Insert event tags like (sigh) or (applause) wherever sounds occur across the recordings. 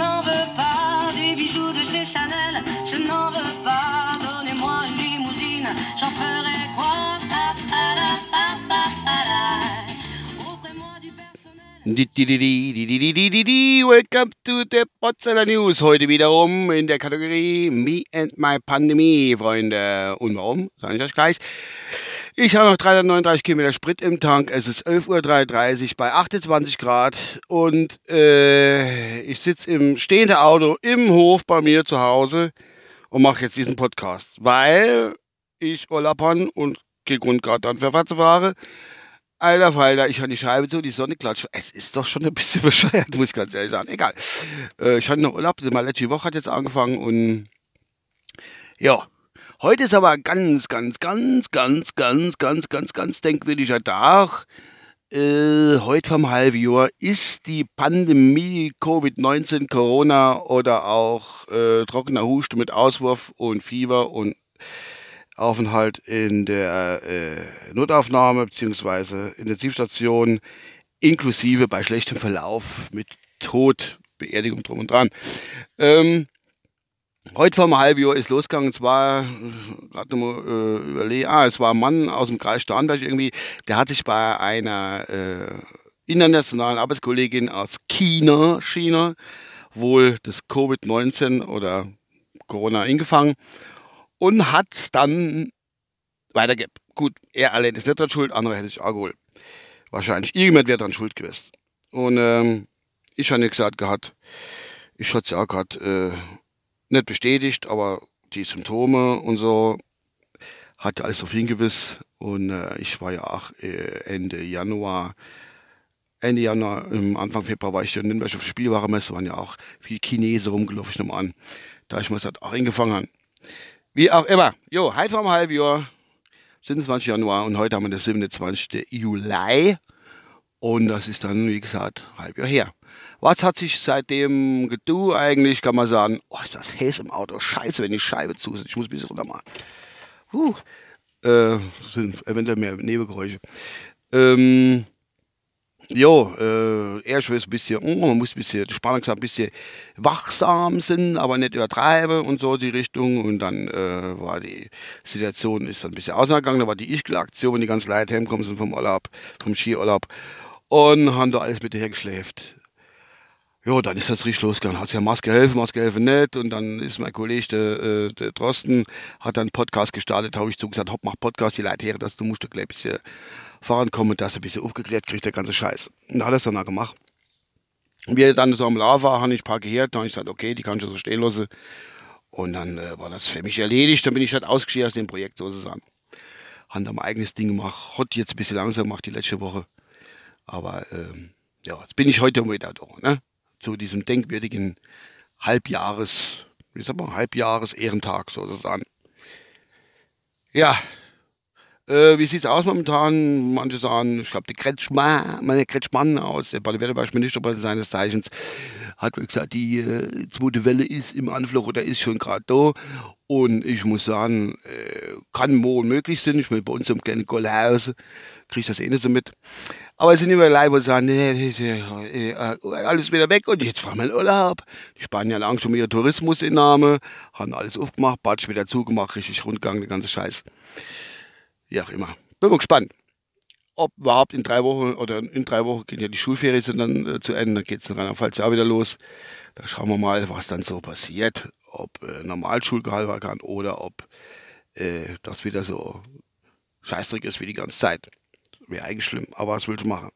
n'en veux pas des bijoux de chez Chanel, je n'en veux pas. Donnez-moi une limousine, j'en ferai quoi Welcome to the Potsdamer News. Heute wiederum in der Kategorie Me and My Pandemie, Freunde. Und warum? Sage ich euch gleich. Ich habe noch 339 Kilometer Sprit im Tank. Es ist 11.33 Uhr bei 28 Grad. Und äh, ich sitze im stehenden Auto im Hof bei mir zu Hause und mache jetzt diesen Podcast. Weil ich Urlaub habe und keinen Grund gerade dann für zu fahren. Alter Falter, ich habe die Scheibe zu, die Sonne klatscht. Es ist doch schon ein bisschen (laughs) bescheuert, muss ich ganz ehrlich sagen. Egal. Äh, ich hatte noch Urlaub, meine letzte Woche hat jetzt angefangen und ja. Heute ist aber ganz, ganz, ganz, ganz, ganz, ganz, ganz, ganz denkwürdiger Tag. Äh, heute vom Halbjahr ist die Pandemie Covid-19, Corona oder auch äh, trockener Husten mit Auswurf und Fieber und Aufenthalt in der äh, Notaufnahme bzw. Intensivstation inklusive bei schlechtem Verlauf mit Tod, Beerdigung drum und dran. Ähm, heute vor einem halben Jahr ist losgegangen, es war, gerade nochmal äh, überlegen, ah, es war ein Mann aus dem Kreis Starnberg irgendwie, der hat sich bei einer äh, internationalen Arbeitskollegin aus China, China, wohl das Covid-19 oder Corona eingefangen und hat dann weitergegeben. Gut, er allein ist nicht dran schuld, andere hätte sich auch geholt. Wahrscheinlich irgendjemand wäre dran schuld gewesen. Und ähm, ich habe nicht gesagt gehabt, ich hatte es ja auch gerade äh, nicht bestätigt, aber die Symptome und so hat alles auf hingewiesen. Und äh, ich war ja auch äh, Ende Januar, Ende Januar, im Anfang Februar war ich in Nürnberg auf der Spielwarenmesse, waren ja auch viele Chinesen rumgelaufen, ich nehme an. Da ich mir das auch eingefangen. Wie auch immer. Jo, heute vom Halbjahr, 27. Januar und heute haben wir den 27. Juli. Und das ist dann, wie gesagt, Halbjahr her. Was hat sich seitdem getan eigentlich? Kann man sagen, oh, ist das heiß im Auto. Scheiße, wenn die Scheibe zu ist. Ich muss ein bisschen runter machen. Huh. Äh, sind eventuell mehr Nebengeräusche. Ähm, Jo, äh, erst ein bisschen, oh, man muss ein bisschen, die Spannung ein bisschen wachsam sein, aber nicht übertreiben und so die Richtung. Und dann äh, war die Situation ist dann ein bisschen ausgegangen. Da war die Ischgl-Aktion, die ganzen Leute heimgekommen sind vom Urlaub, vom Skiurlaub und haben da alles mit hergeschläft. Ja, dann ist das richtig losgegangen. Hat ja Maske helfen, Maske helfen nicht. Und dann ist mein Kollege, der, äh, der Drosten, hat dann einen Podcast gestartet. habe ich zu gesagt, hopp, mach Podcast, die Leute her, dass du musst, glaube ich, vorankommen und das ein bisschen aufgeklärt kriegt, der ganze Scheiß. Und da hat er es dann auch gemacht. Und wie er dann so am Lauf war, habe ich ein paar gehört, dann habe ich gesagt, okay, die kann ich so stehen lassen. Und dann äh, war das für mich erledigt, dann bin ich halt ausgeschieden aus dem Projekt sozusagen. Haben dann mein eigenes Ding gemacht, hat jetzt ein bisschen langsam gemacht die letzte Woche. Aber ähm, ja, jetzt bin ich heute wieder da, ne? Zu diesem denkwürdigen Halbjahres, wie sagt man, Halbjahres-Ehrentag sozusagen. Ja, äh, wie sieht es aus momentan? Manche sagen, ich glaube, der Kretschmann, meine Kretschmann aus der baden Ministerpräsident seines Zeichens, hat gesagt, die äh, zweite Welle ist im Anflug oder ist schon gerade da. Und ich muss sagen, äh, kann morgen möglich sein. Ich bin bei uns im kleinen Gollhaus, kriege ich das eh nicht so mit. Aber es sind immer Leute, die sagen, nee, nee, nee, alles wieder weg und jetzt fahren wir in Urlaub. Die Spanier haben schon ihre Tourismusinnahme, haben alles aufgemacht, Batsch wieder zugemacht, richtig Rundgang, der ganze Scheiß wie auch immer. Bin mal gespannt, ob überhaupt in drei Wochen oder in drei Wochen gehen ja die Schulferien sind dann äh, zu Ende, dann geht es in Rheinland-Pfalz ja wieder los. Da schauen wir mal, was dann so passiert, ob äh, Normalschulgehalt kann oder ob äh, das wieder so scheißdreck ist wie die ganze Zeit. Wäre eigentlich schlimm, aber was willst du machen?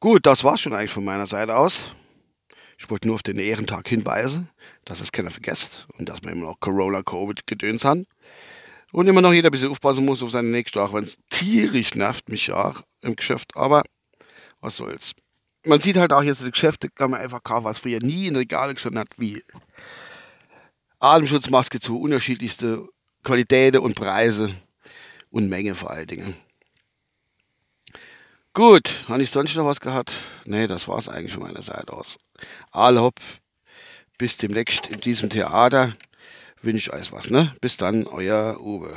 Gut, das war's schon eigentlich von meiner Seite aus. Ich wollte nur auf den Ehrentag hinweisen, dass es keiner vergesst und dass wir immer noch Corona-Covid-Gedöns haben. Und immer noch jeder ein bisschen aufpassen muss auf seine Nächste, auch wenn es tierisch nervt mich ja im Geschäft. Aber was soll's. Man sieht halt auch jetzt, die Geschäfte kann man einfach kaufen, was früher nie in Regale gestanden hat, wie Atemschutzmaske zu unterschiedlichste Qualitäten und Preise und Menge vor allen Dingen. Gut, habe ich sonst noch was gehabt? Ne, das war es eigentlich von meiner Seite aus. Alle bis demnächst in diesem Theater. Wünsche ich euch was, ne? Bis dann, euer Uwe.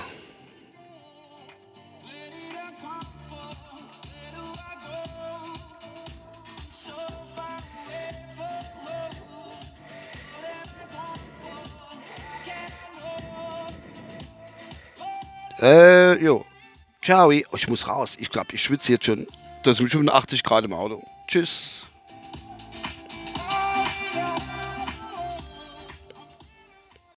Äh, jo. Ciao. Ich muss raus. Ich glaube, ich schwitze jetzt schon. Das sind 85 Grad im Auto. Tschüss.